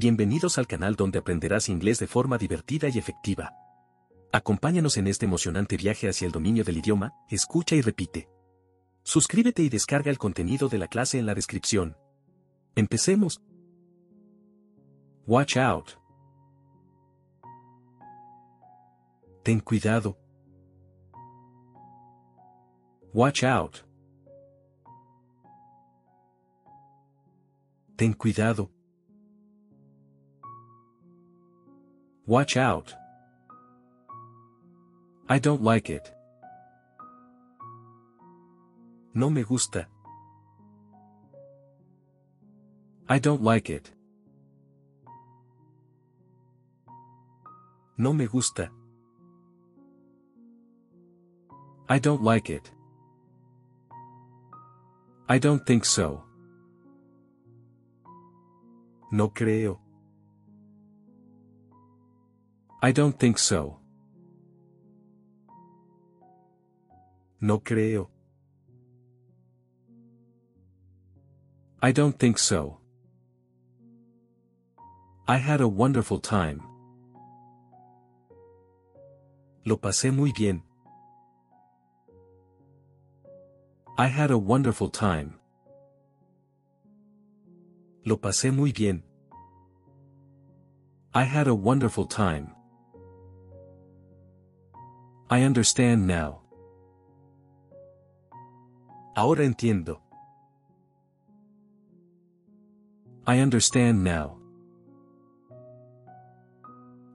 Bienvenidos al canal donde aprenderás inglés de forma divertida y efectiva. Acompáñanos en este emocionante viaje hacia el dominio del idioma, escucha y repite. Suscríbete y descarga el contenido de la clase en la descripción. Empecemos. Watch out. Ten cuidado. Watch out. Ten cuidado. Watch out. I don't like it. No me gusta. I don't like it. No me gusta. I don't like it. I don't think so. No creo. I don't think so. No creo. I don't think so. I had a wonderful time. Lo pasé muy bien. I had a wonderful time. Lo pasé muy bien. I had a wonderful time. I understand now. Ahora entiendo. I understand now.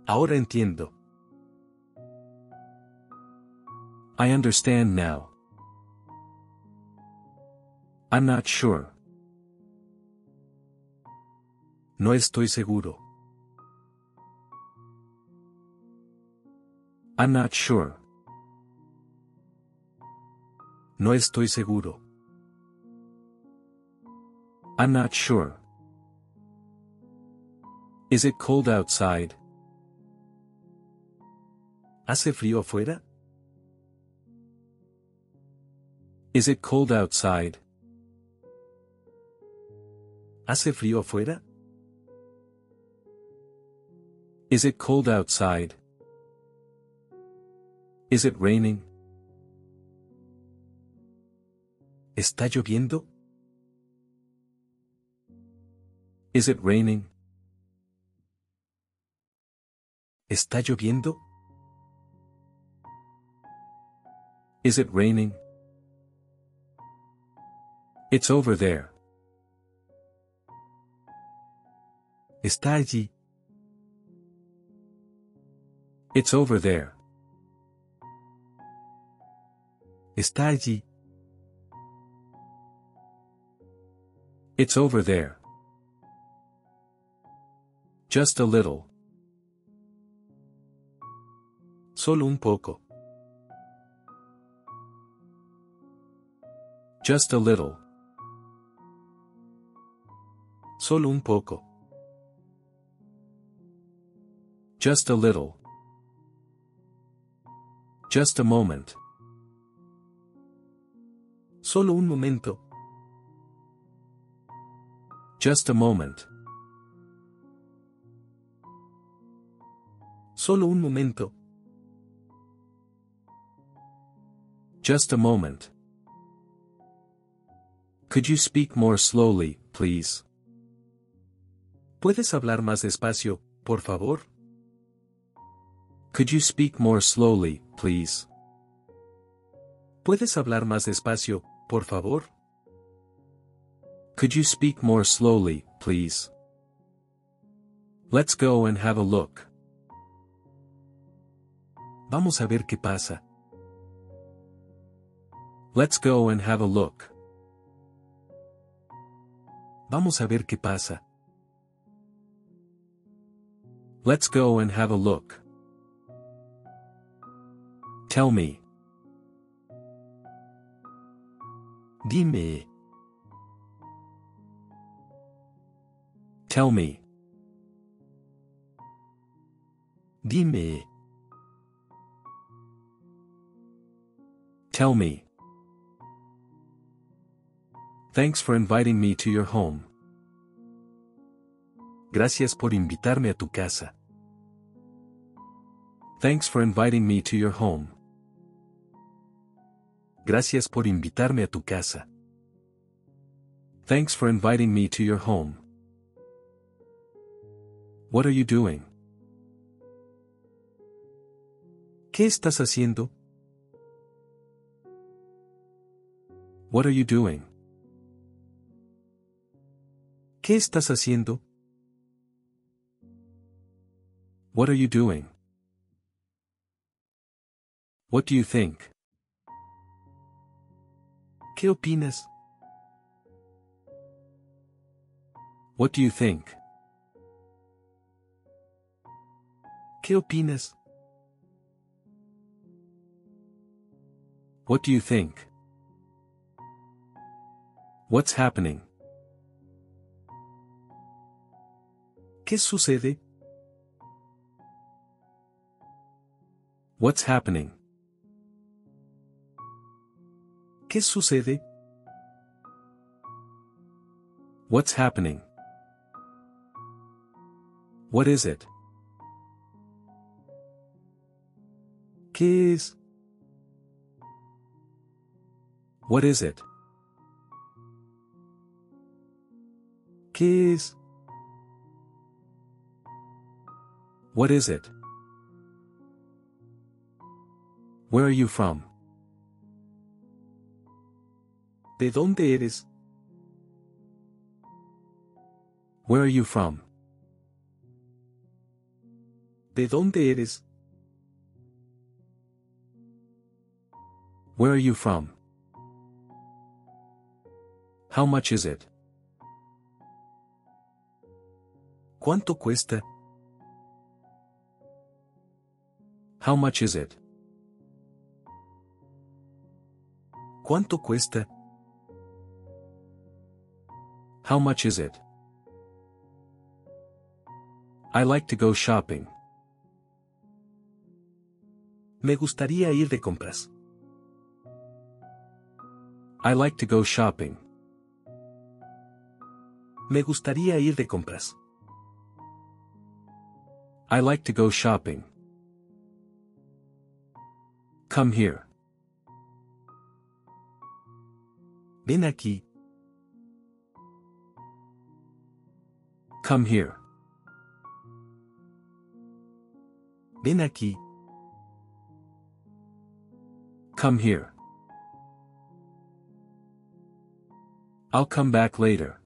Ahora entiendo. I understand now. I'm not sure. No estoy seguro. I'm not sure. No estoy seguro. I'm not sure. Is it cold outside? ¿Hace frío afuera? Is it cold outside? ¿Hace frío afuera? Is it cold outside? Is it raining? ¿Está lloviendo? Is it raining? ¿Está lloviendo? Is it raining? It's over there. Está allí. It's over there. Está allí. It's over there. Just a little. Solo un poco. Just a little. Solo un poco. Just a little. Just a moment. Solo un momento. Just a moment. Solo un momento. Just a moment. Could you speak more slowly, please? ¿Puedes hablar más despacio, por favor? Could you speak more slowly, please? ¿Puedes hablar más despacio, por favor? Could you speak more slowly, please? Let's go and have a look. Vamos a ver qué pasa. Let's go and have a look. Vamos a ver qué pasa. Let's go and have a look. Tell me. Dime. Tell me. Dime. Tell me. Thanks for inviting me to your home. Gracias por invitarme a tu casa. Thanks for inviting me to your home. Gracias por invitarme a tu casa. Thanks for inviting me to your home. What are you doing? ¿Qué estás haciendo? What are you doing? ¿Qué estás haciendo? What are you doing? What do you think? ¿Qué opinas? What do you think? ¿Qué opinas? What do you think? What's happening? ¿Qué sucede? What's happening? ¿Qué sucede? What's happening? What is it? ¿Qué es? What is it? ¿Qué es? What is it? Where are you from? ¿De dónde eres? Where are you from? ¿De dónde eres? Where are you from? How much is it? ¿Cuánto cuesta? How much is it? ¿Cuánto cuesta? How much is it? I like to go shopping. Me gustaría ir de compras. I like to go shopping. Me gustaría ir de compras. I like to go shopping. Come here. Ven aquí. Come here. Ven aquí. Come here. I'll come back later.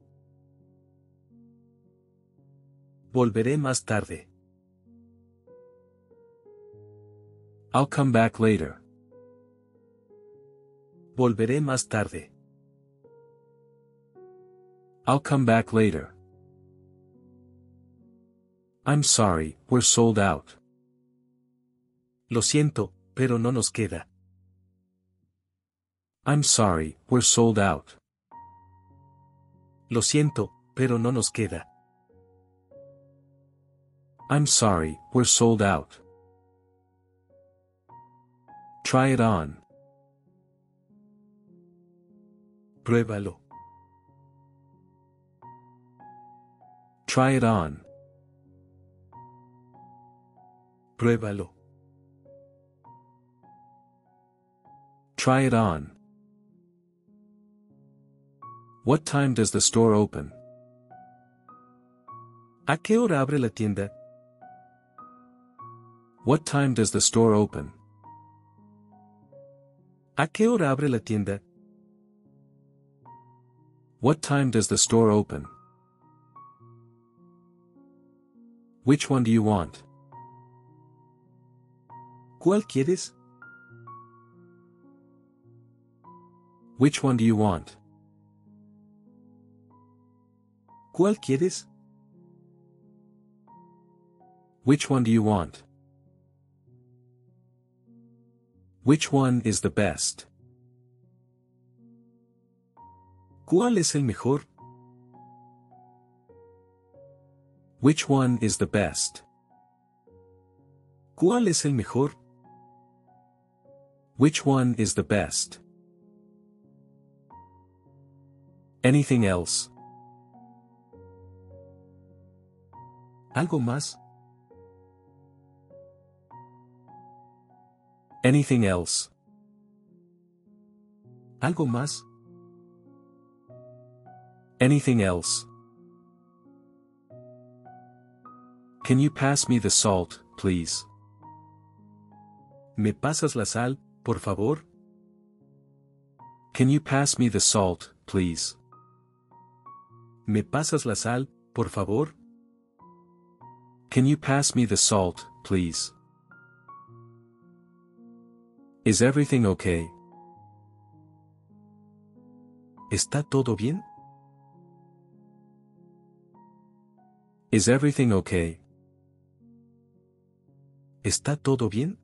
Volveré más tarde. I'll come back later. Volveré más tarde. I'll come back later. I'm sorry, we're sold out. Lo siento, pero no nos queda. I'm sorry, we're sold out. Lo siento, pero no nos queda. I'm sorry, we're sold out. Try it on. Pruébalo. Try it on. Pruébalo. Try it on. What time does the store open? ¿A qué hora abre la tienda? What time does the store open? ¿A qué hora abre la tienda? What time does the store open? Which one do you want? ¿Cuál quieres? Which one do you want? ¿Cuál quieres? Which one do you want? Which one is the best? ¿Cuál es el mejor? Which one is the best? ¿Cuál es el mejor? Which one is the best? Anything else? ¿Algo más? Anything else? ¿Algo más? Anything else? Can you pass me the salt, please? ¿Me pasas la sal, por favor? Can you pass me the salt, please? ¿Me pasas la sal, por favor? Can you pass me the salt, please? Is everything okay? ¿Está todo bien? Is everything okay? ¿Está todo bien?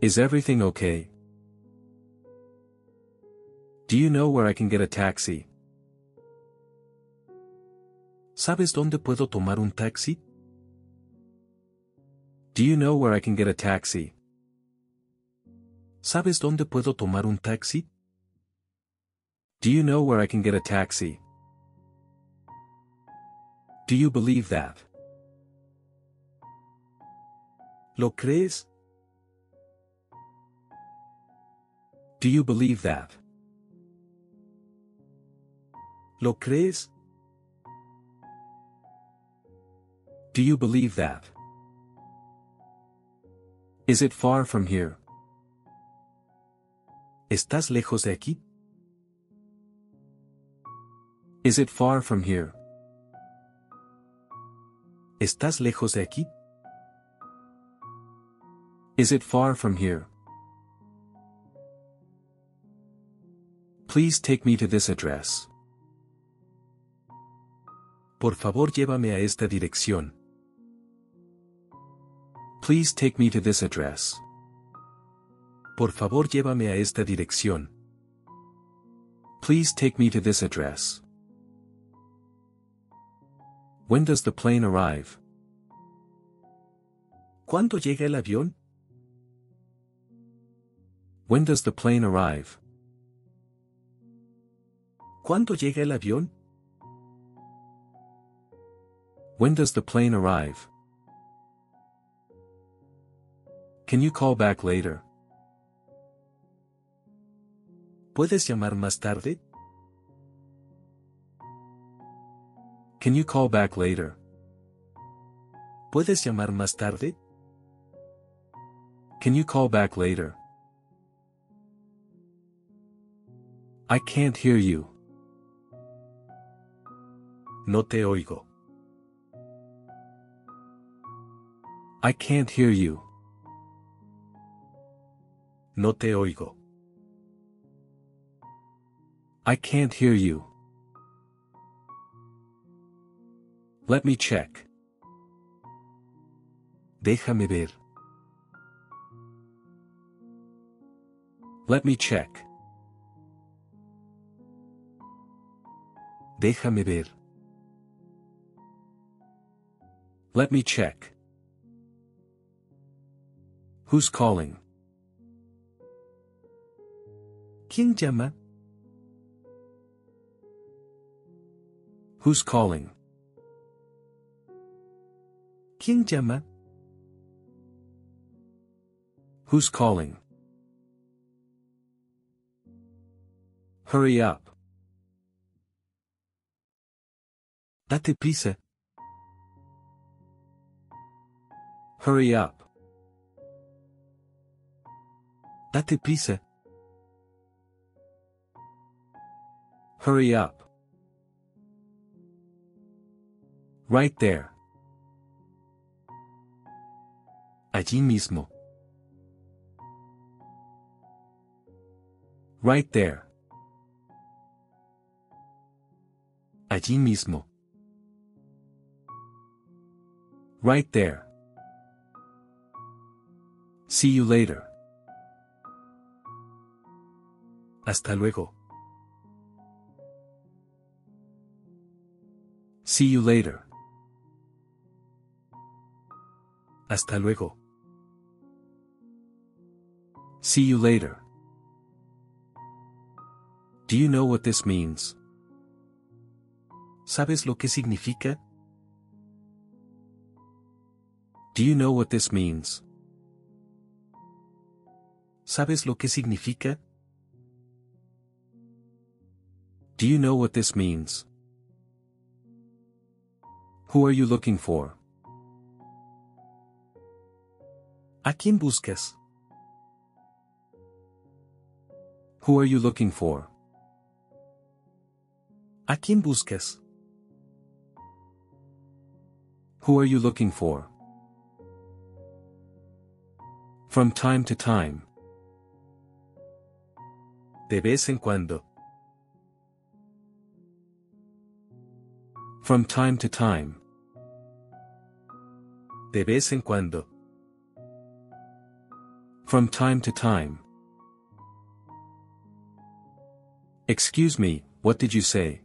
Is everything okay? Do you know where I can get a taxi? ¿Sabes dónde puedo tomar un taxi? Do you know where I can get a taxi? ¿Sabes dónde puedo tomar un taxi? Do you know where I can get a taxi? Do you believe that? ¿Lo crees? Do you believe that? ¿Lo crees? Do you believe that? Is it far from here? ¿Estás lejos de aquí? Is it far from here? ¿Estás lejos de aquí? Is it far from here? Please take me to this address. Por favor llévame a esta dirección. Please take me to this address. Por favor llévame a esta dirección. Please take me to this address. When does the plane arrive? ¿Cuándo llega el avión? When does the plane arrive? ¿Cuándo llega el avión? When does the plane arrive? Can you call back later? ¿Puedes llamar más tarde? Can you call back later? ¿Puedes llamar más tarde? Can you call back later? I can't hear you. No te oigo. I can't hear you. No te oigo. I can't hear you. Let me check. Déjame ver. Let me check. Déjame ver. Let me check. Who's calling? ¿Quién llama? Who's calling? ¿Quién llama? Who's calling? Hurry up. Date prisa. Hurry up. Date prisa. Hurry up. Right there. Allí mismo. Right there. Allí mismo. Right there. See you later. Hasta luego. See you later. Hasta luego. See you later. Do you know what this means? ¿Sabes lo que significa? Do you know what this means? ¿Sabes lo que significa? Do you know what this means? Who are you looking for? ¿A quién buscas? Who are you looking for? ¿A quién buscas? Who are you looking for? From time to time. De vez en cuando. From time to time. De vez en cuando. From time to time. Excuse me, what did you say?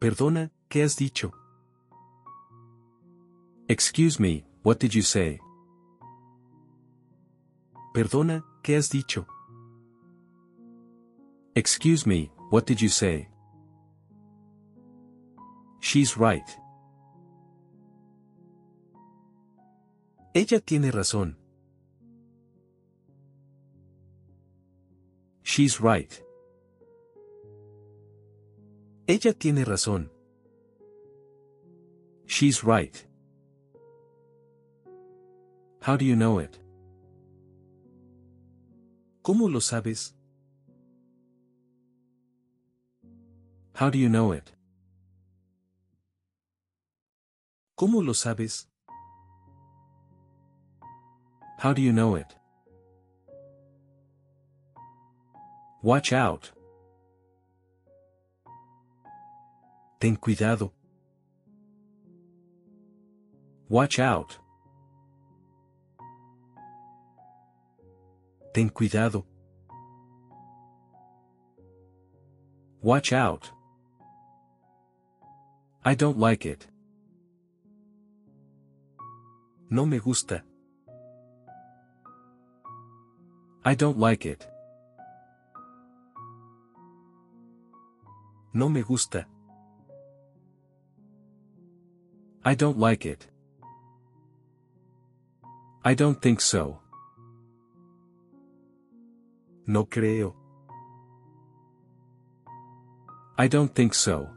Perdona, ¿qué has dicho? Excuse me, what did you say? Perdona, ¿qué has dicho? Excuse me, what did you say? She's right. Ella tiene razón. She's right. Ella tiene razón. She's right. How do you know it? ¿Cómo lo sabes? How do you know it? ¿Cómo lo sabes? How do you know it? Watch out. Ten cuidado. Watch out. Ten cuidado. Watch out. I don't like it. No me gusta. I don't like it. No me gusta. I don't like it. I don't think so. No creo. I don't think so.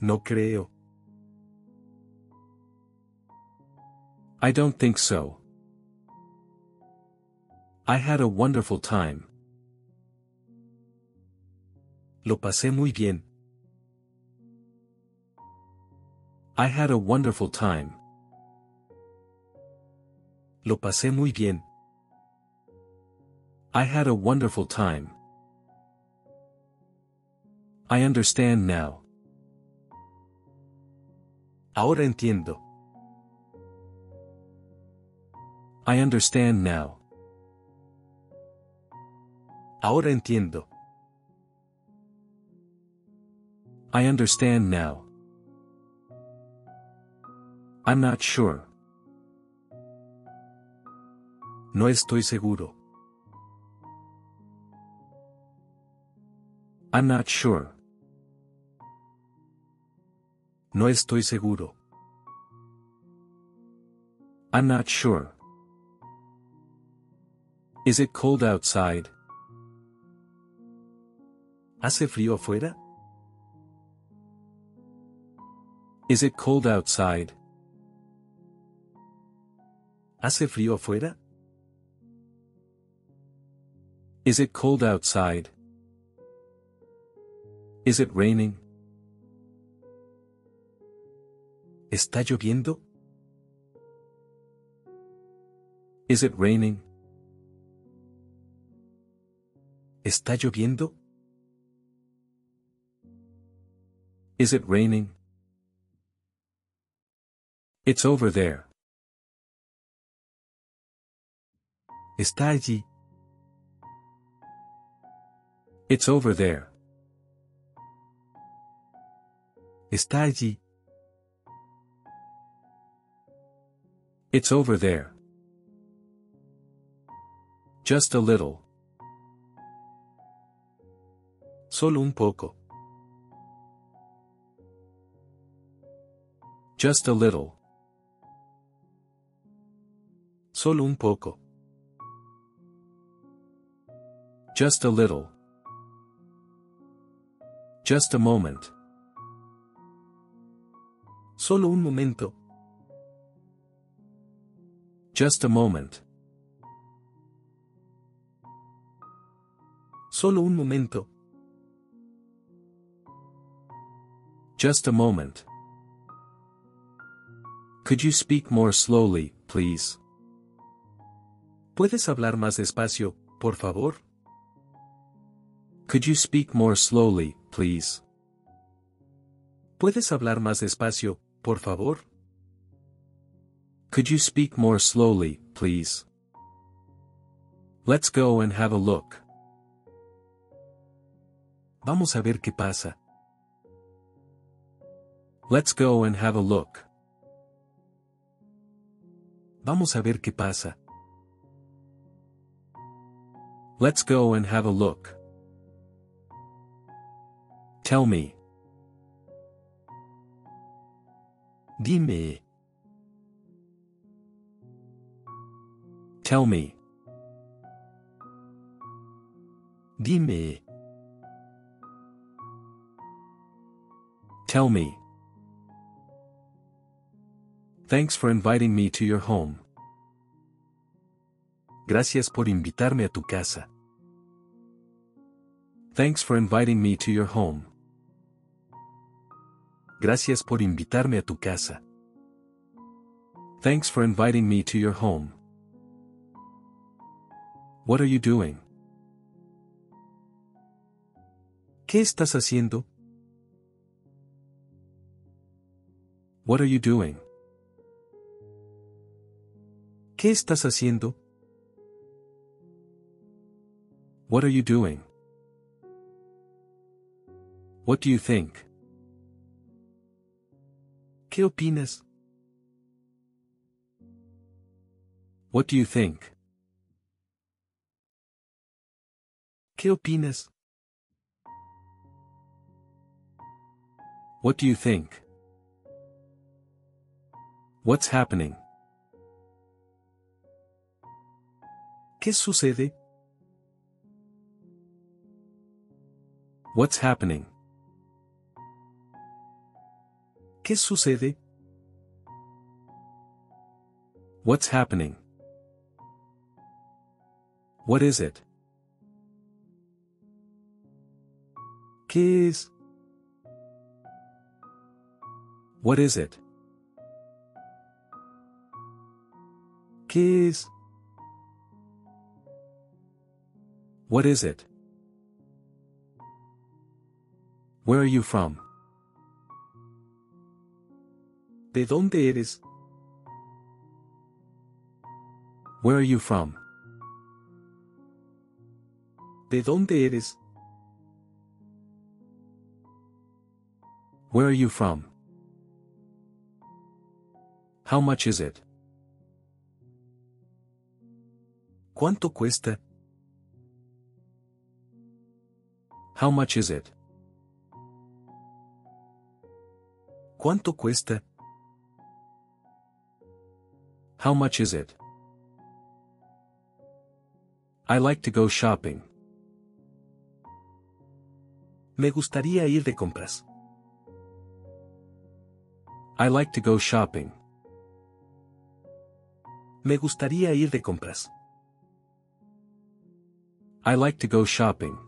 No creo. I don't think so. I had a wonderful time. Lo pasé muy bien. I had a wonderful time. Lo pasé muy bien. I had a wonderful time. I understand now. Ahora entiendo. I understand now. Ahora entiendo. I understand now. I'm not sure. No estoy seguro. I'm not sure. No estoy seguro. I'm not sure. Is it cold outside? ¿Hace frío afuera? Is it cold outside? ¿Hace frío afuera? Is it cold outside? Is it raining? ¿Está lloviendo? Is it raining? ¿Está lloviendo? Is it raining? It's over there. Está allí. It's over there. Está allí. It's over there. Just a little. Solo un poco. Just a little. Solo un poco. Just a little. Just a moment. Solo un momento. Just a moment. Solo un momento. Just a moment. Could you speak more slowly, please? ¿Puedes hablar más despacio, por favor? Could you speak more slowly, please? ¿Puedes hablar más despacio, por favor? Could you speak more slowly, please? Let's go and have a look. Vamos a ver qué pasa. Let's go and have a look. Vamos a ver qué pasa. Let's go and have a look. Tell me. Dime. Tell me. Dime. Tell me. Thanks for inviting me to your home. Gracias por invitarme a tu casa. Thanks for inviting me to your home. Gracias por invitarme a tu casa. Thanks for inviting me to your home. What are you doing? ¿Qué estás haciendo? What are you doing? ¿Qué estás haciendo? What are you doing? What do you think? ¿Qué opinas? What do you think? ¿Qué opinas? What do you think? What's happening? ¿Qué sucede? What's happening? ¿Qué sucede? What's happening? What is it? ¿Qué es? What is it? ¿Qué es? What is it? Where are you from? ¿De dónde eres? Where are you from? ¿De dónde eres? Where are you from? How much is it? ¿Cuánto cuesta? How much is it? ¿Cuánto cuesta? How much is it? I like to go shopping. Me gustaría ir de compras. I like to go shopping. Me gustaría ir de compras. I like to go shopping.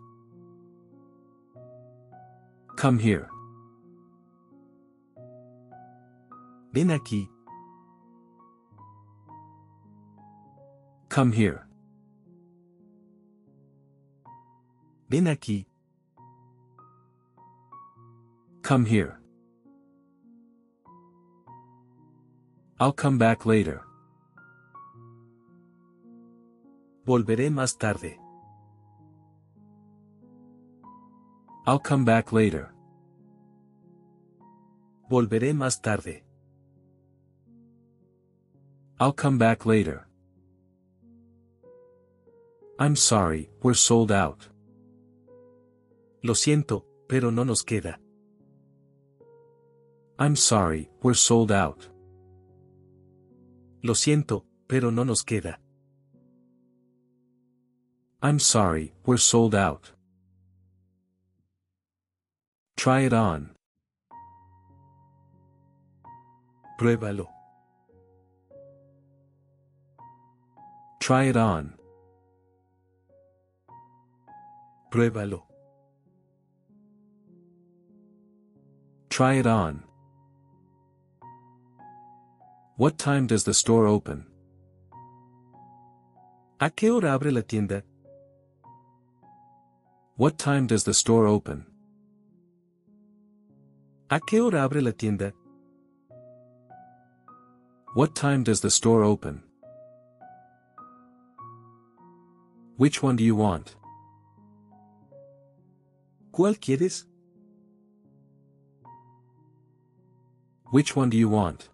Come here. Ven aquí. Come here. Ven aquí. Come here. I'll come back later. Volveré más tarde. I'll come back later. Volveré más tarde. I'll come back later. I'm sorry, we're sold out. Lo siento, pero no nos queda. I'm sorry, we're sold out. Lo siento, pero no nos queda. I'm sorry, we're sold out. Try it on. Pruébalo. Try it on. Pruébalo. Try it on. What time does the store open? ¿A qué hora abre la tienda? What time does the store open? ¿A qué hora abre la tienda? What time does the store open? Which one do you want? ¿Cuál quieres? Which one do you want?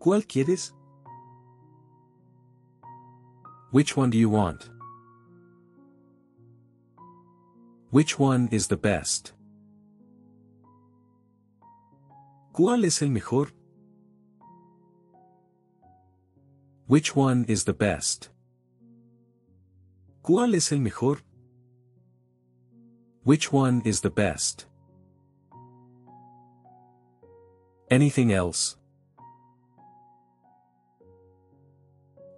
¿Cuál quieres? Which one do you want? Which one is the best? ¿Cuál es el mejor? Which one is the best? ¿Cuál es el mejor? Which one is the best? Anything else?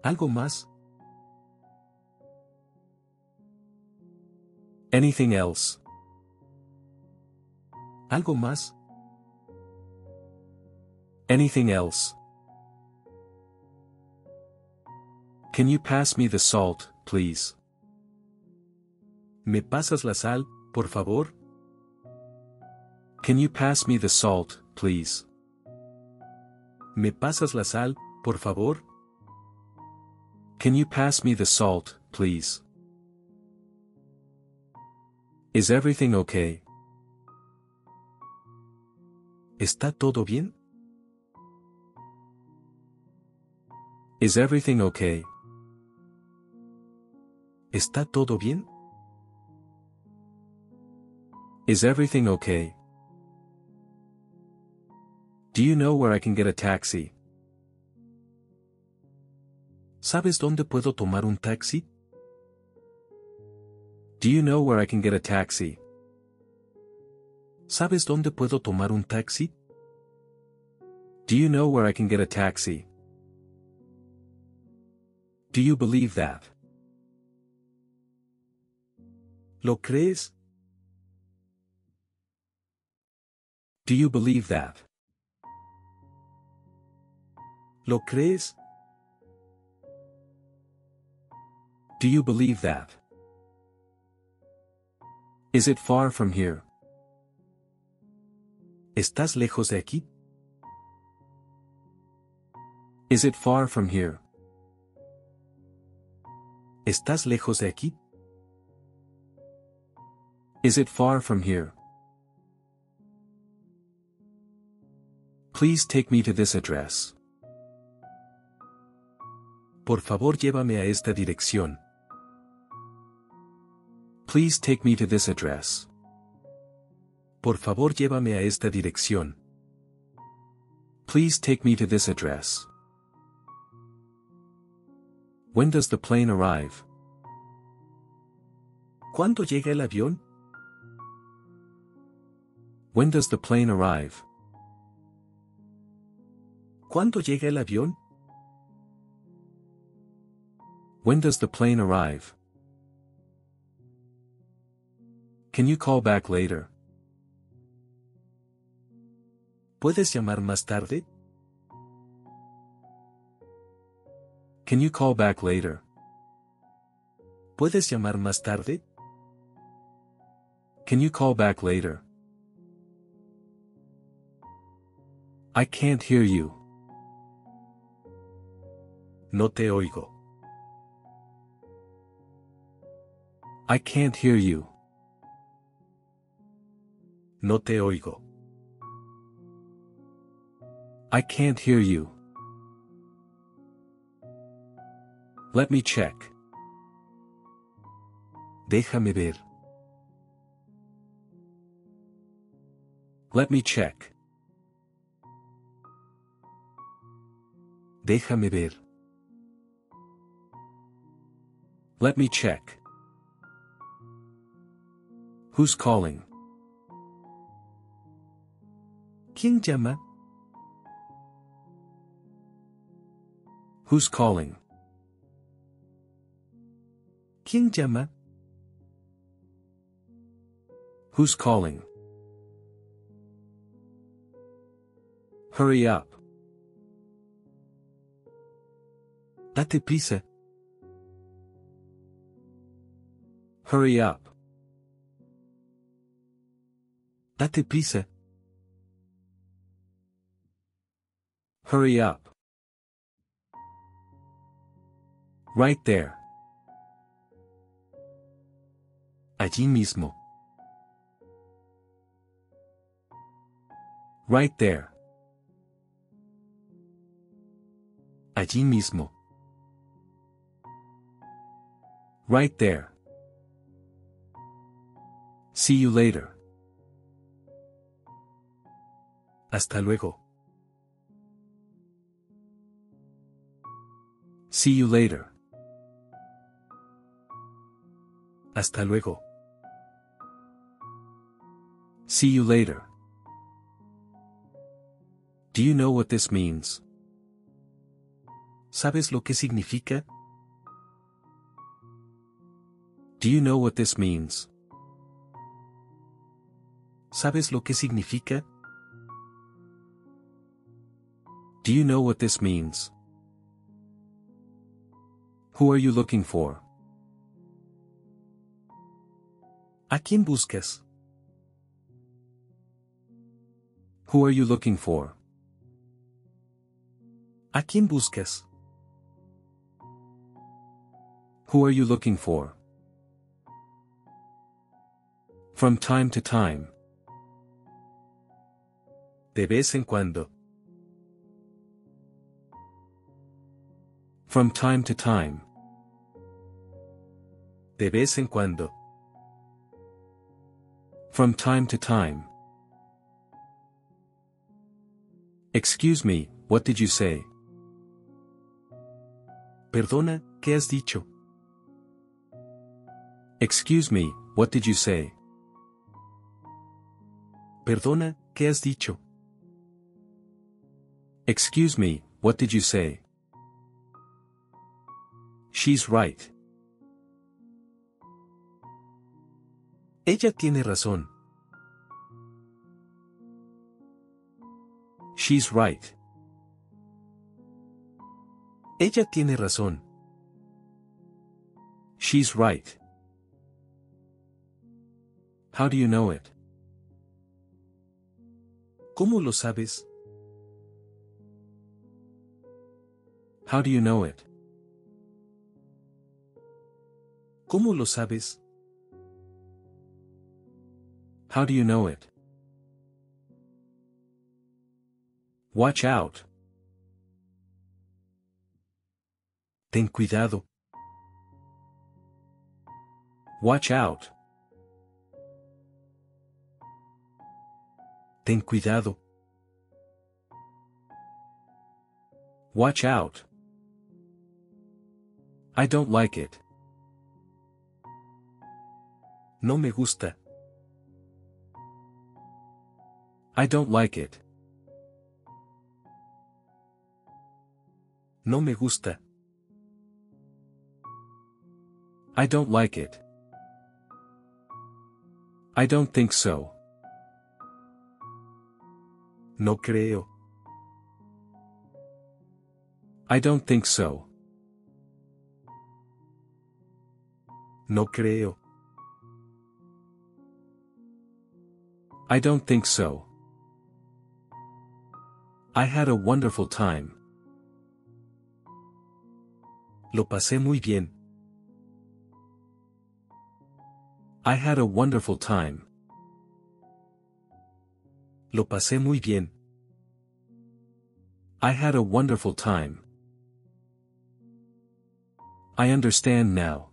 ¿Algo más? Anything else? ¿Algo más? Anything else? Can you pass me the salt, please? ¿Me pasas la sal, por favor? Can you pass me the salt, please? ¿Me pasas la sal, por favor? Can you pass me the salt, please? Is everything okay? ¿Está todo bien? Is everything okay? ¿Está todo bien? Is everything okay? Do you know where I can get a taxi? ¿Sabes dónde puedo tomar un taxi? Do you know where I can get a taxi? ¿Sabes dónde puedo tomar un taxi? Do you know where I can get a taxi? Do you believe that? ¿Lo crees? Do you believe that? ¿Lo crees? Do you believe that? Is it far from here? ¿Estás lejos de aquí? Is it far from here? ¿Estás lejos de aquí? Is it far from here? Please take me to this address. Por favor llévame a esta dirección. Please take me to this address. Por favor llévame a esta dirección. Please take me to this address. When does the plane arrive? ¿Cuándo llega el avión? When does the plane arrive? ¿Cuándo llega el avión? When does the plane arrive? Can you call back later? ¿Puedes llamar más tarde? Can you call back later? ¿Puedes llamar más tarde? Can you call back later? I can't hear you. No te oigo. I can't hear you. No te oigo. I can't hear you. Let me check. Déjame ver. Let me check. Déjame ver. Let me check. Who's calling? ¿Quién llama? Who's calling? ¿Quién llama? Who's calling? Hurry up. Date prisa. Hurry up. Date prisa. Hurry up. Right there. Allí mismo. Right there. Allí mismo. Right there. See you later. Hasta luego. See you later. Hasta luego. See you later. Do you know what this means? ¿Sabes lo que significa? Do you know what this means? ¿Sabes lo que significa? Do you know what this means? Who are you looking for? ¿A quién buscas? Who are you looking for? ¿A quién buscas? Who are you looking for? From time to time. De vez en cuando. From time to time. De vez en cuando. From time to time. Excuse me, what did you say? Perdona, ¿qué has dicho? Excuse me, what did you say? Perdona, ¿qué has dicho? Excuse me, what did you say? She's right. Ella tiene razón. She's right. Ella tiene razón. She's right. How do you know it? ¿Cómo lo sabes? How do you know it? ¿Cómo lo sabes? How do you know it? Watch out. Ten cuidado. Watch out. Ten cuidado. Watch out. I don't like it. No me gusta. I don't like it. No me gusta. I don't like it. I don't think so. No creo. I don't think so. No creo. I don't think so. I had a wonderful time. Lo pasé muy bien. I had a wonderful time. Lo pasé muy bien. I had a wonderful time. I understand now.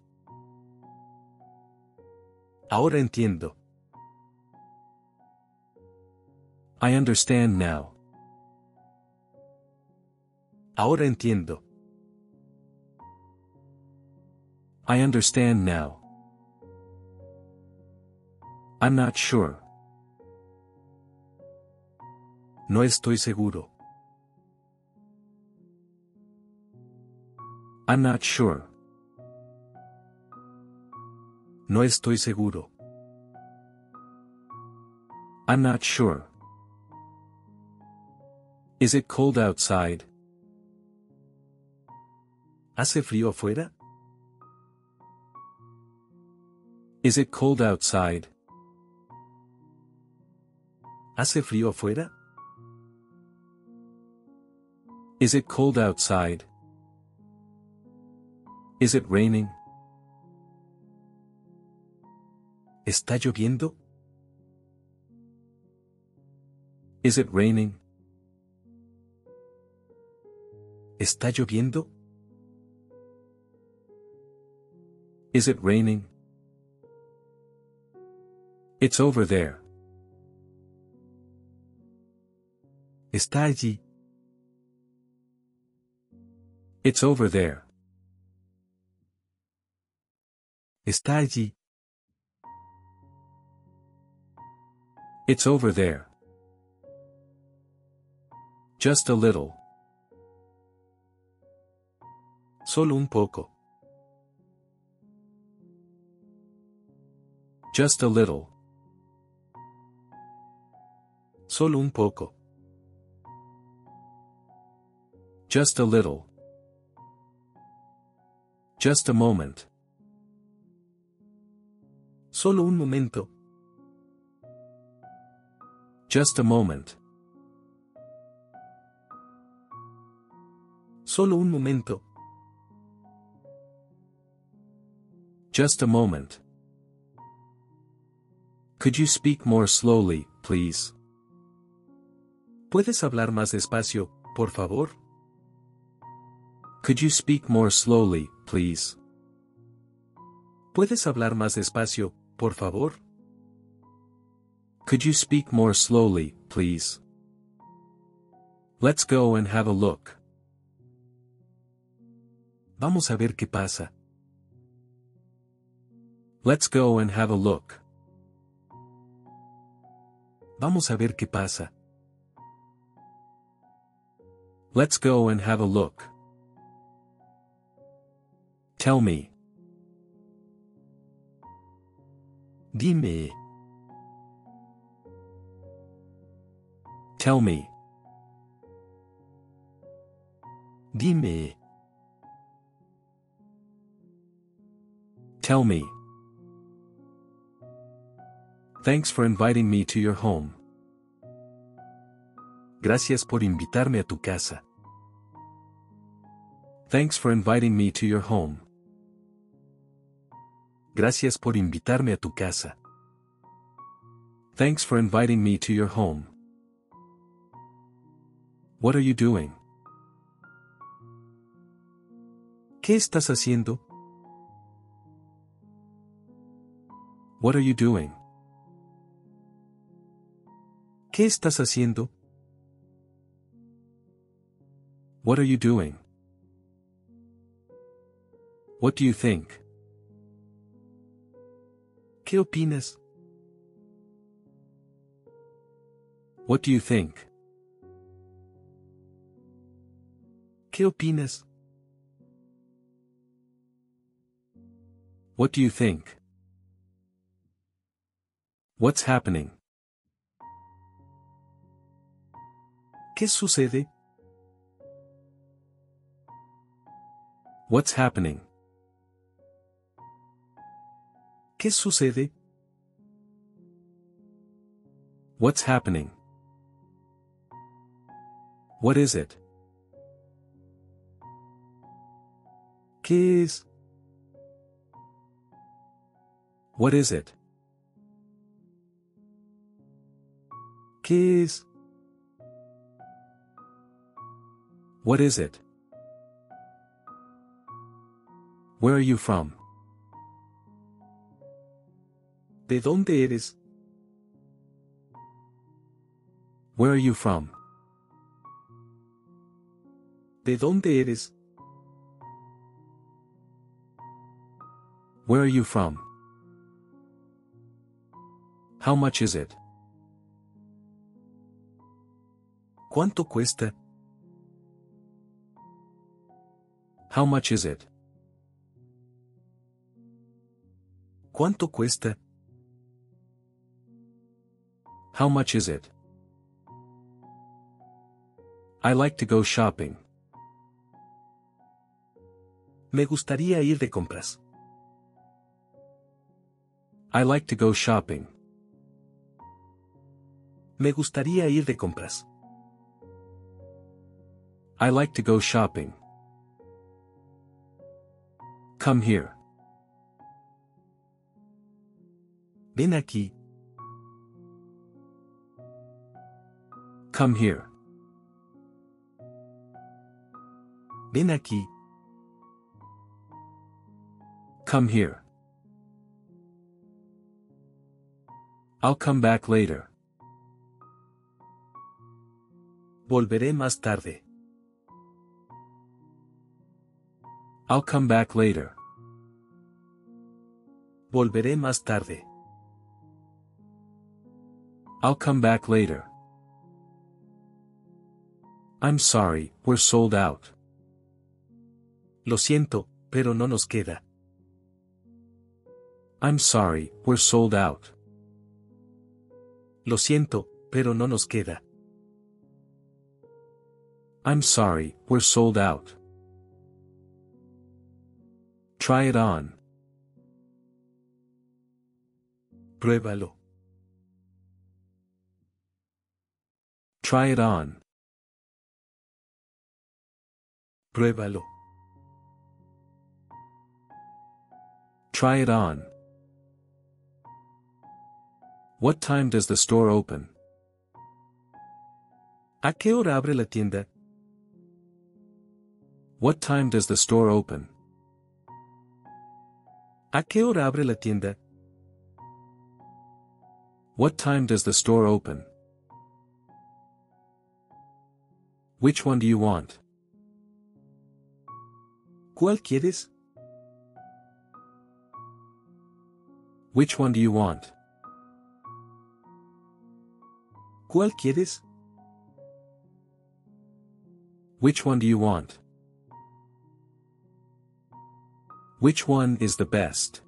Ahora entiendo. I understand now. Ahora entiendo. I understand now. I'm not sure. No estoy seguro. I'm not sure. No estoy seguro. I'm not sure. Is it cold outside? ¿Hace frío afuera? Is it cold outside? ¿Hace frío afuera? Is it cold outside? Is it raining? ¿Está lloviendo? Is it raining? ¿Está lloviendo? Is it raining? It's over there. Está allí. It's over there. Está allí. It's over there. Just a little. Solo un poco. Just a little. Solo un poco. Just a little. Just a moment. Solo un momento. Just a moment. Solo un momento. Just a moment. Could you speak more slowly, please? ¿Puedes hablar más despacio, por favor? Could you speak more slowly, please? ¿Puedes hablar más despacio, por favor? Could you speak more slowly, please? Let's go and have a look. Vamos a ver qué pasa. Let's go and have a look. Vamos a ver qué pasa. Let's go and have a look. Tell me. Dime. Tell me. Dime. Tell me. Thanks for inviting me to your home. Gracias por invitarme a tu casa. Thanks for inviting me to your home. Gracias por invitarme a tu casa. Thanks for inviting me to your home. What are you doing? ¿Qué estás haciendo? What are you doing? ¿Qué estás haciendo? What are you doing? What do you think? ¿Qué opinas? What do you think? ¿Qué opinas? What do you think? What's happening? ¿Qué sucede? What's happening? ¿Qué sucede? What's happening? What is it? ¿Qué es? What is it? ¿Qué es? What is it? Where are you from? ¿De dónde eres? Where are you from? ¿De dónde eres? Where are you from? How much is it? ¿Cuánto cuesta? How much is it? ¿Cuánto cuesta? How much is it? I like to go shopping. Me gustaría ir de compras. I like to go shopping. Me gustaría ir de compras. I like to go shopping. Come here. Ven aquí. Come here. Ven aquí. Come here. I'll come back later. Volveré más tarde. I'll come back later. Volveré más tarde. I'll come back later. I'm sorry, we're sold out. Lo siento, pero no nos queda. I'm sorry, we're sold out. Lo siento, pero no nos queda. I'm sorry, we're sold out. Try it on. Pruébalo. Try it on. Pruébalo. Try it on. What time does the store open? ¿A qué hora abre la tienda? What time does the store open? ¿A qué hora abre la tienda? What time does the store open? Which one do you want? ¿Cuál quieres? Which one do you want? ¿Cuál quieres? Which one do you want? Which one is the best?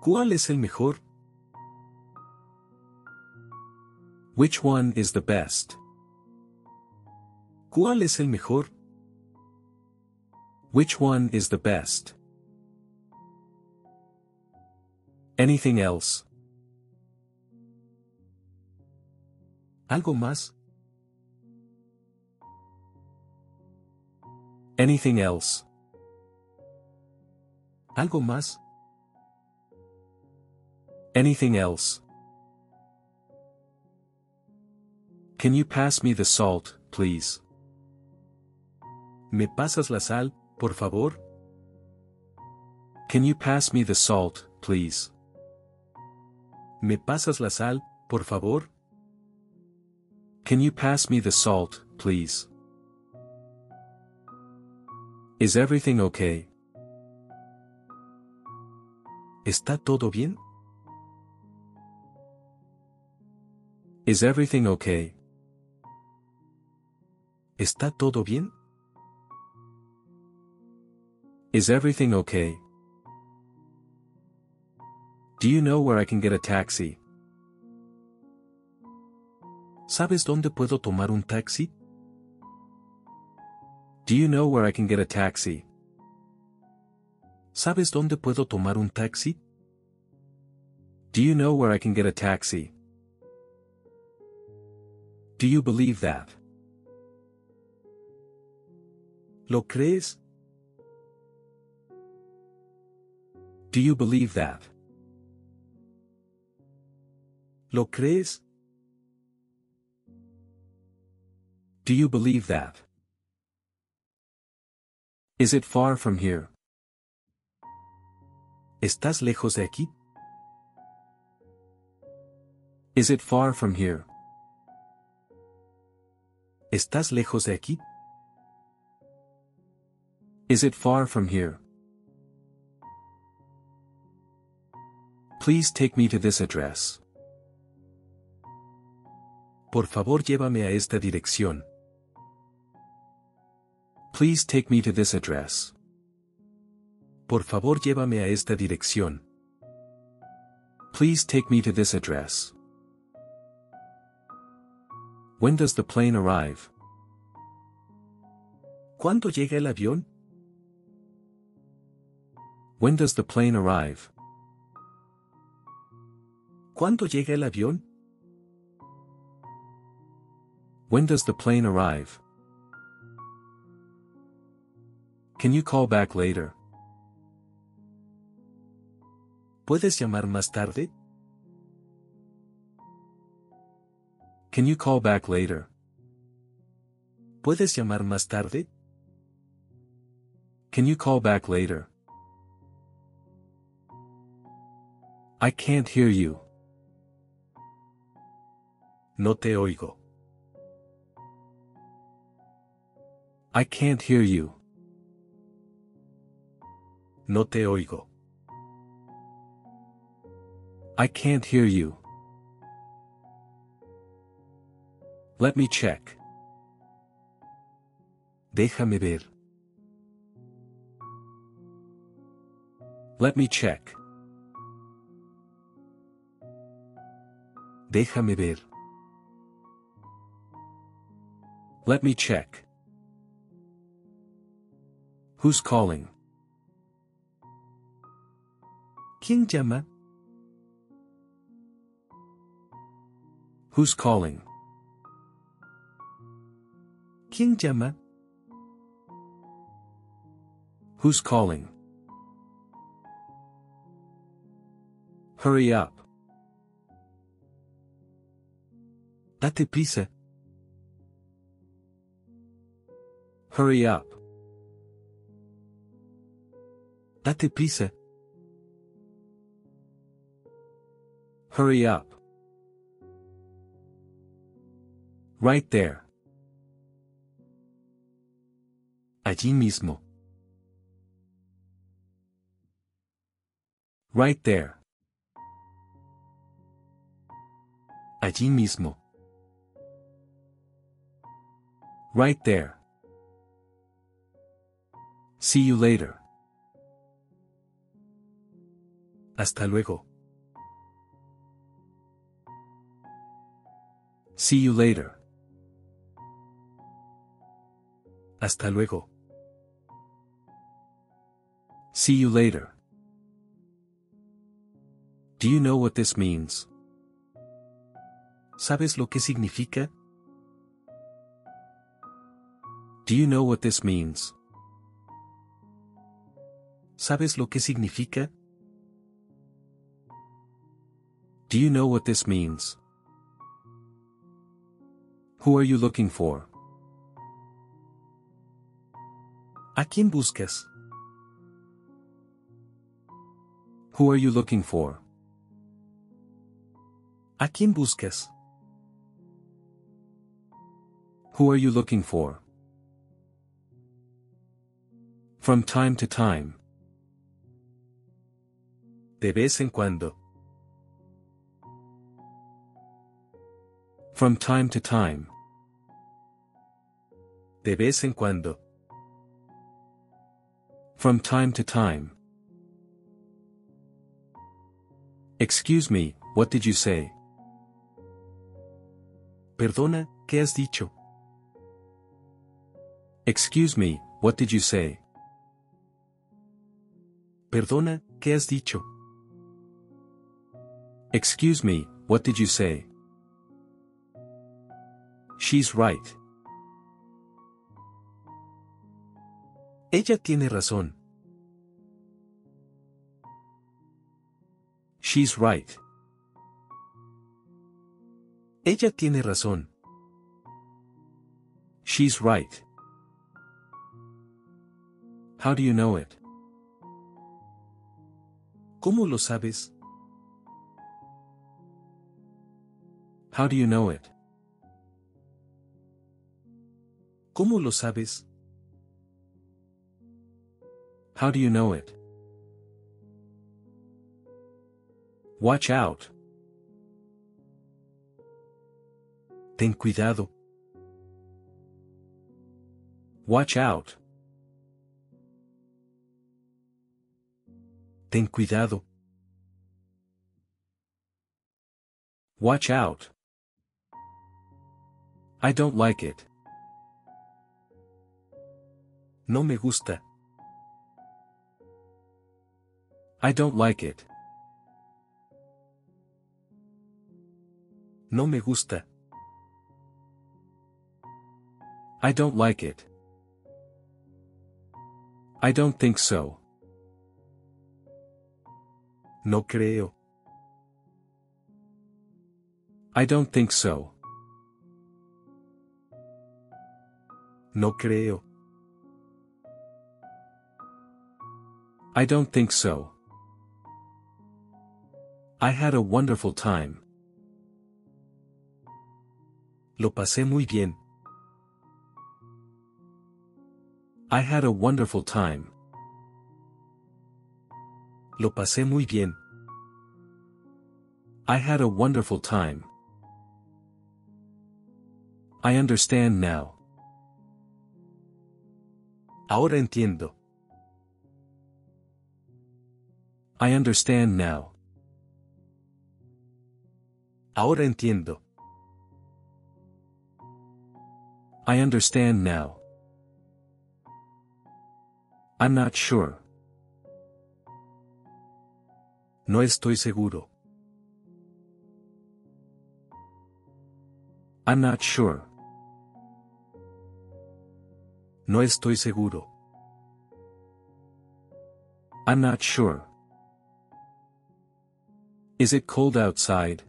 ¿Cuál es el mejor? Which one is the best? ¿Cuál es el mejor? Which one is the best? Anything else? ¿Algo más? Anything else? ¿Algo más? Anything else? Can you pass me the salt, please? ¿Me pasas la sal, por favor? Can you pass me the salt, please? ¿Me pasas la sal, por favor? Can you pass me the salt, please? Is everything okay? ¿Está todo bien? Is everything okay? ¿Está todo bien? Is everything okay? Do you know where I can get a taxi? ¿Sabes dónde puedo tomar un taxi? Do you know where I can get a taxi? ¿Sabes dónde puedo tomar un taxi? Do you know where I can get a taxi? Do you believe that? ¿Lo crees? Do you believe that? ¿Lo crees? Do you believe that? Is it far from here? ¿Estás lejos de aquí? Is it far from here? ¿Estás lejos de aquí? Is it far from here? Please take me to this address. Por favor llévame a esta dirección. Please take me to this address. Por favor llévame a esta dirección. Please take me to this address. When does the plane arrive? ¿Cuándo llega el avión? When does the plane arrive? ¿Cuándo llega el avión? When does the plane arrive? Can you call back later? ¿Puedes llamar más tarde? Can you call back later? ¿Puedes llamar más tarde? Can you call back later? I can't hear you. No te oigo. I can't hear you. No te oigo. I can't hear you. Let me check. Déjame ver. Let me check. Déjame ver. Let me check. Who's calling? ¿Quién llama? Who's calling? ¿Quién llama? Who's calling? Hurry up. Date prisa. Hurry up. Date prisa. Hurry up. Right there. Allí mismo. Right there. Allí mismo. Right there. See you later. Hasta luego. See you later. Hasta luego. See you later. Do you know what this means? ¿Sabes lo que significa? Do you know what this means? ¿Sabes lo que significa? Do you know what this means? Who are you looking for? ¿A quién buscas? Who are you looking for? ¿A quién buscas? Who are you looking for? From time to time. De vez en cuando. From time to time. De vez en cuando. From time to time. Excuse me, what did you say? Perdona, ¿qué has dicho? Excuse me, what did you say? Perdona, ¿qué has dicho? Excuse me, what did you say? She's right. Ella tiene razón. She's right. Ella tiene razón. She's right. How do you know it? ¿Cómo lo sabes? How do you know it? ¿Cómo lo sabes? How do you know it? Watch out. Ten cuidado. Watch out. Ten cuidado. Watch out. I don't like it. No me gusta. I don't like it. No me gusta. I don't like it. I don't think so. No creo. I don't think so. No creo. I don't think so. I had a wonderful time. Lo pasé muy bien. I had a wonderful time. Lo pasé muy bien. I had a wonderful time. I understand now. Ahora entiendo. I understand now. Ahora entiendo. I understand now. I'm not sure. No estoy seguro. I'm not sure. No estoy seguro. I'm not sure. Is it cold outside?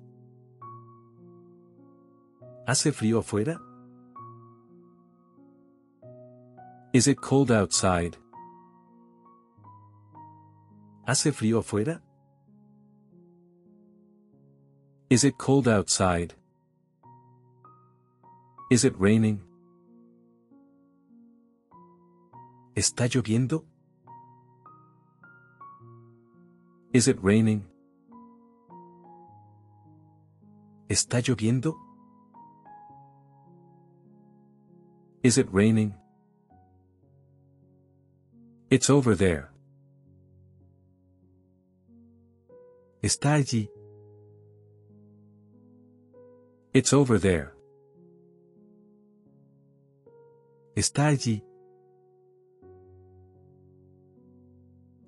¿Hace frío afuera? Is it cold outside? ¿Hace frío afuera? Is it cold outside? Is it raining? ¿Está lloviendo? Is it raining? ¿Está lloviendo? Is it raining? It's over there. Está allí. It's over there. Está allí.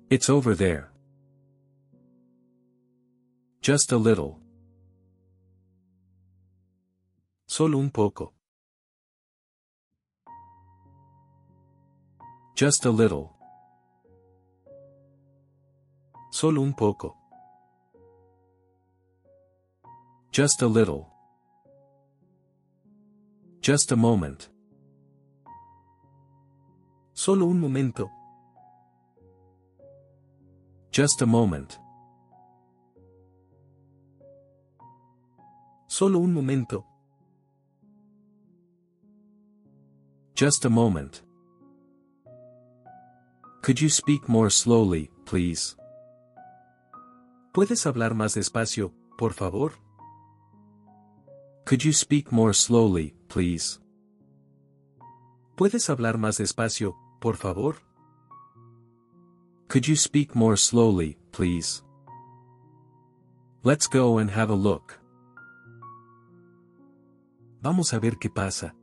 It's over there. Just a little. Solo un poco. Just a little. Solo un poco. Just a little. Just a moment. Solo un momento. Just a moment. Solo un momento. Just a moment. Could you speak more slowly, please? ¿Puedes hablar más despacio, por favor? Could you speak more slowly, please? ¿Puedes hablar más despacio, por favor? Could you speak more slowly, please? Let's go and have a look. Vamos a ver qué pasa.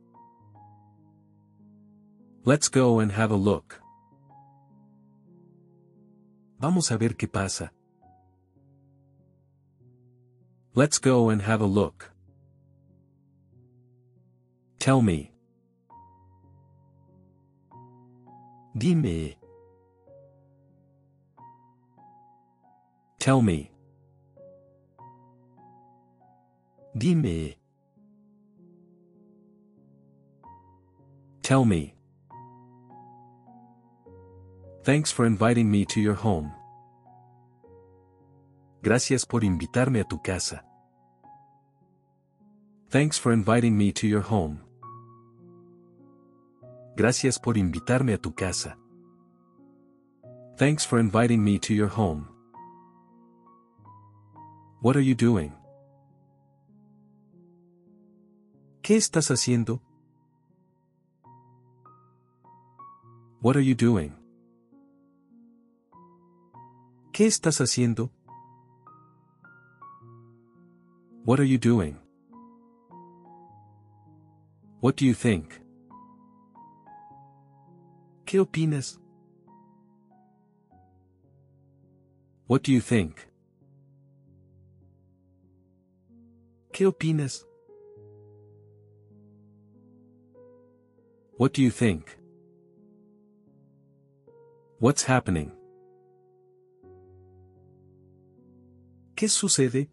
Let's go and have a look. Vamos a ver qué pasa. Let's go and have a look. Tell me. Dime. Tell me. Dime. Tell me. Thanks for inviting me to your home. Gracias por invitarme a tu casa. Thanks for inviting me to your home. Gracias por invitarme a tu casa. Thanks for inviting me to your home. What are you doing? ¿Qué estás haciendo? What are you doing? ¿Qué estás haciendo? What are you doing? What do you think? ¿Qué opinas? What do you think? ¿Qué opinas? What do you think? What's happening? ¿Qué sucede?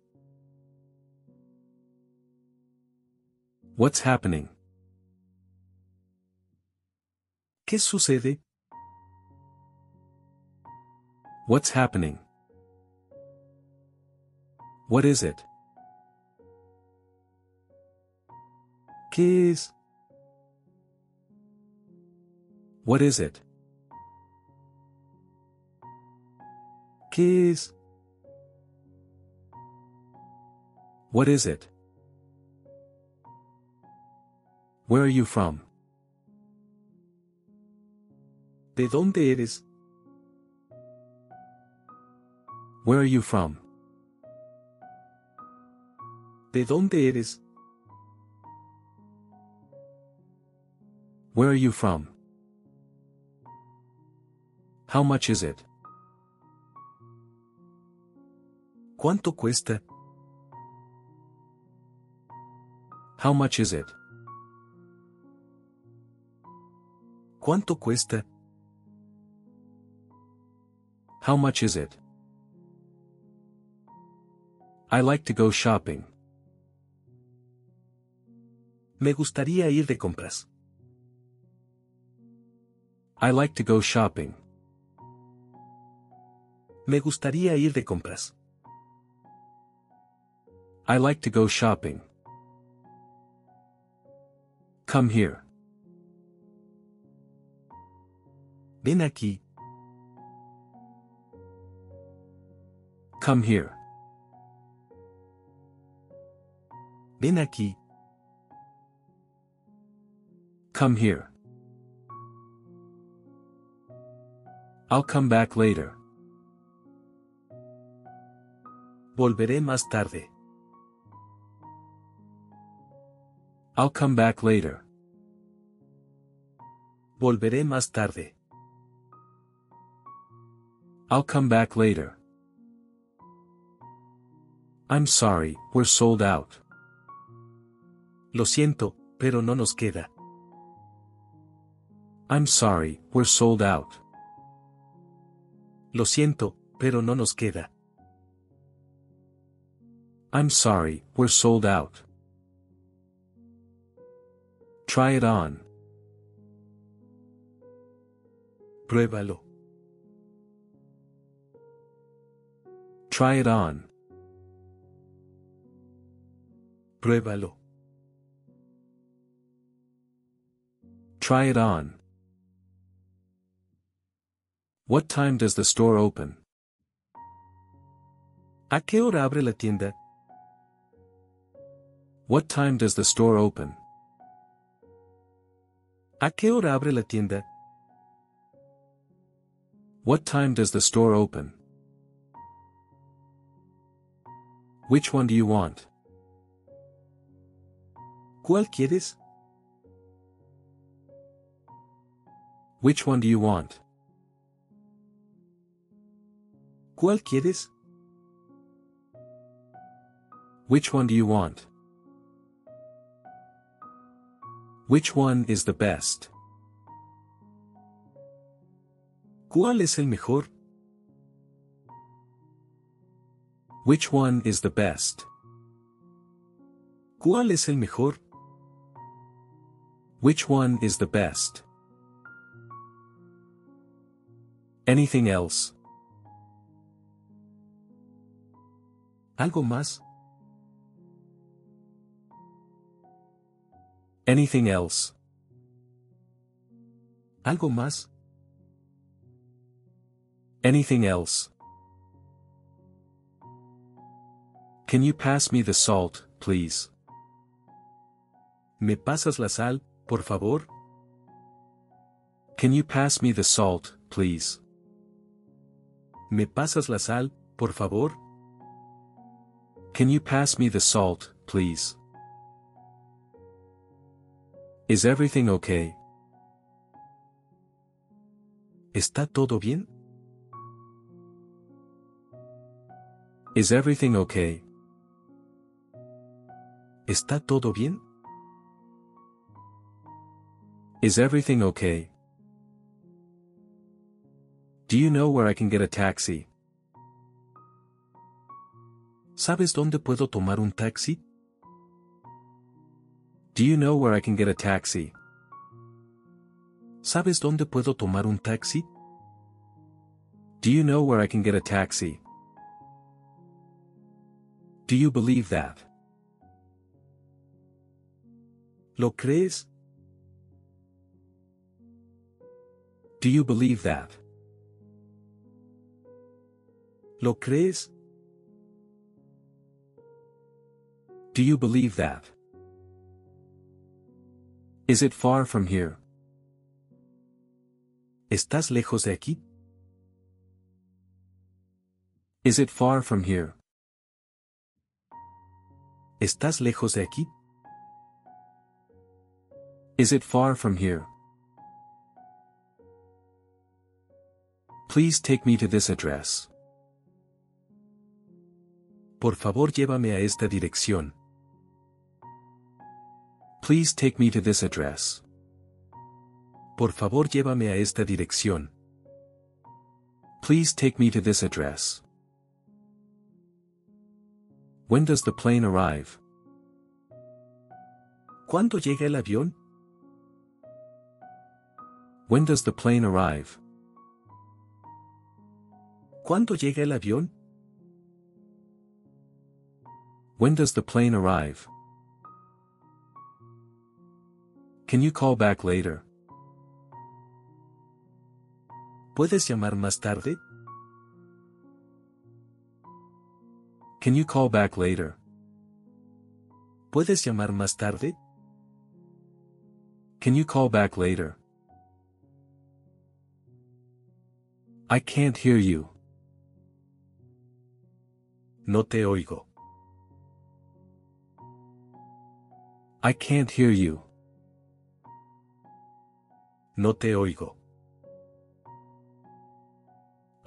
What's happening? ¿Qué sucede? What's happening? What is it? ¿Qué es? What is it? ¿Qué es? What is it? Where are you from? ¿De dónde eres? Where are you from? ¿De dónde eres? Where are you from? How much is it? ¿Cuánto cuesta? How much is it? ¿Cuánto cuesta? How much is it? I like to go shopping. Me gustaría ir de compras. I like to go shopping. Me gustaría ir de compras. I like to go shopping. Come here. Ven aquí. Come here. Ven aquí. Come here. I'll come back later. Volveré más tarde. I'll come back later. Volveré más tarde. I'll come back later. I'm sorry, we're sold out. Lo siento, pero no nos queda. I'm sorry, we're sold out. Lo siento, pero no nos queda. I'm sorry, we're sold out. Try it on. Pruébalo. Try it on. Pruébalo. Try it on. What time does the store open? ¿A qué hora abre la tienda? What time does the store open? ¿A qué hora abre la tienda? What time does the store open? Which one do you want? ¿Cuál quieres? Which one do you want? ¿Cuál quieres? Which one do you want? Which one is the best? ¿Cuál es el mejor? Which one is the best? ¿Cuál es el mejor? Which one is the best? Anything else? ¿Algo más? Anything else? ¿Algo más? Anything else? Can you pass me the salt, please? ¿Me pasas la sal, por favor? Can you pass me the salt, please? ¿Me pasas la sal, por favor? Can you pass me the salt, please? Is everything okay? ¿Está todo bien? Is everything okay? ¿Está todo bien? Is everything okay? Do you know where I can get a taxi? ¿Sabes dónde puedo tomar un taxi? Do you know where I can get a taxi? ¿Sabes dónde puedo tomar un taxi? Do you know where I can get a taxi? Do you believe that? ¿Lo crees? Do you believe that? ¿Lo crees? Do you believe that? Is it far from here? ¿Estás lejos de aquí? Is it far from here? ¿Estás lejos de aquí? Is it far from here? Please take me to this address. Por favor llévame a esta dirección. Please take me to this address. Por favor llévame a esta dirección. Please take me to this address. When does the plane arrive? ¿Cuándo llega el avión? When does the plane arrive? ¿Cuándo llega el avión? When does the plane arrive? Can you call back later? ¿Puedes llamar más tarde? Can you call back later? ¿Puedes llamar más tarde? Can you call back later? I can't hear you. No te oigo. I can't hear you. No te oigo.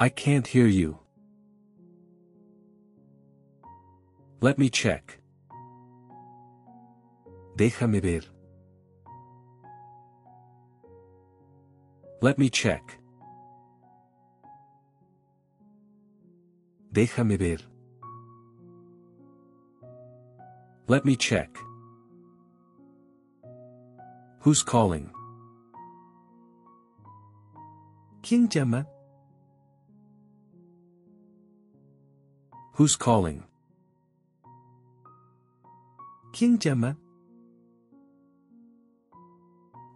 I can't hear you. Let me check. Déjame ver. Let me check. Déjame ver. Let me check. Who's calling? Who's calling?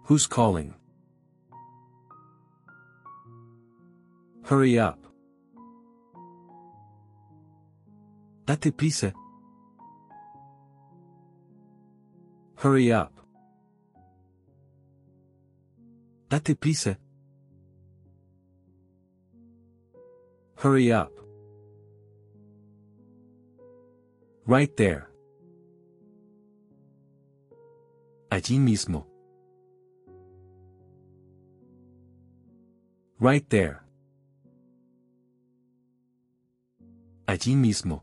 Who's calling? Hurry up. Date prisa. Hurry up. Date prisa. Hurry up. Right there. Allí mismo. Right there. Allí mismo.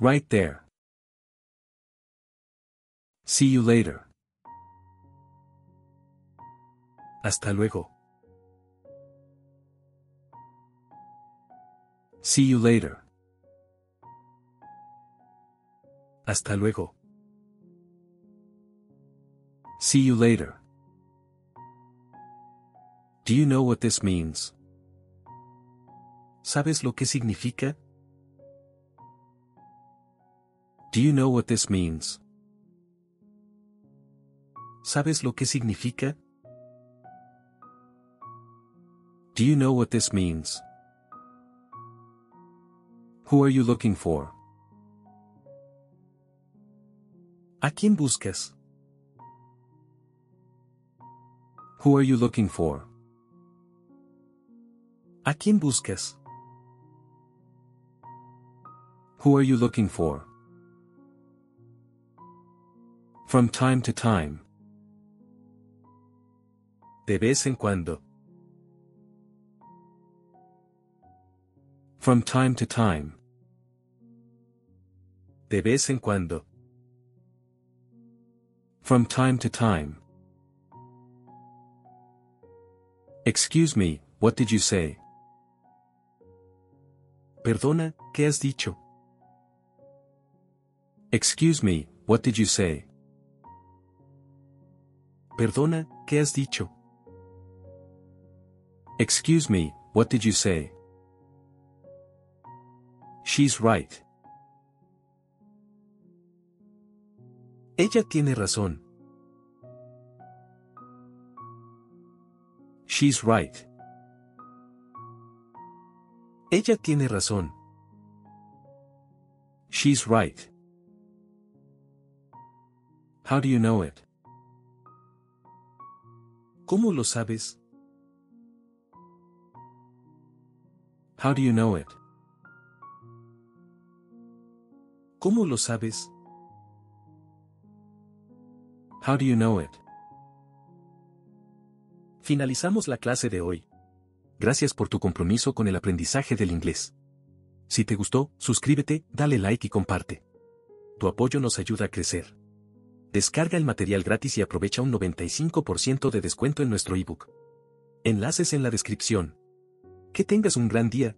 Right there. See you later. Hasta luego. See you later. Hasta luego. See you later. Do you know what this means? ¿Sabes lo que significa? Do you know what this means? ¿Sabes lo que significa? Do you know what this means? Who are you looking for? ¿A quién buscas? Who are you looking for? ¿A quién buscas? Who are you looking for? From time to time. De vez en cuando. From time to time. De vez en cuando. From time to time. Excuse me, what did you say? Perdona, ¿qué has dicho? Excuse me, what did you say? Perdona, ¿qué has dicho? Excuse me, what did you say? She's right. Ella tiene razón. She's right. Ella tiene razón. She's right. How do you know it? ¿Cómo lo sabes? How do you know it? ¿Cómo lo sabes? How do you know it? Finalizamos la clase de hoy. Gracias por tu compromiso con el aprendizaje del inglés. Si te gustó, suscríbete, dale like y comparte. Tu apoyo nos ayuda a crecer. Descarga el material gratis y aprovecha un 95% de descuento en nuestro ebook. Enlaces en la descripción. Que tengas un gran día,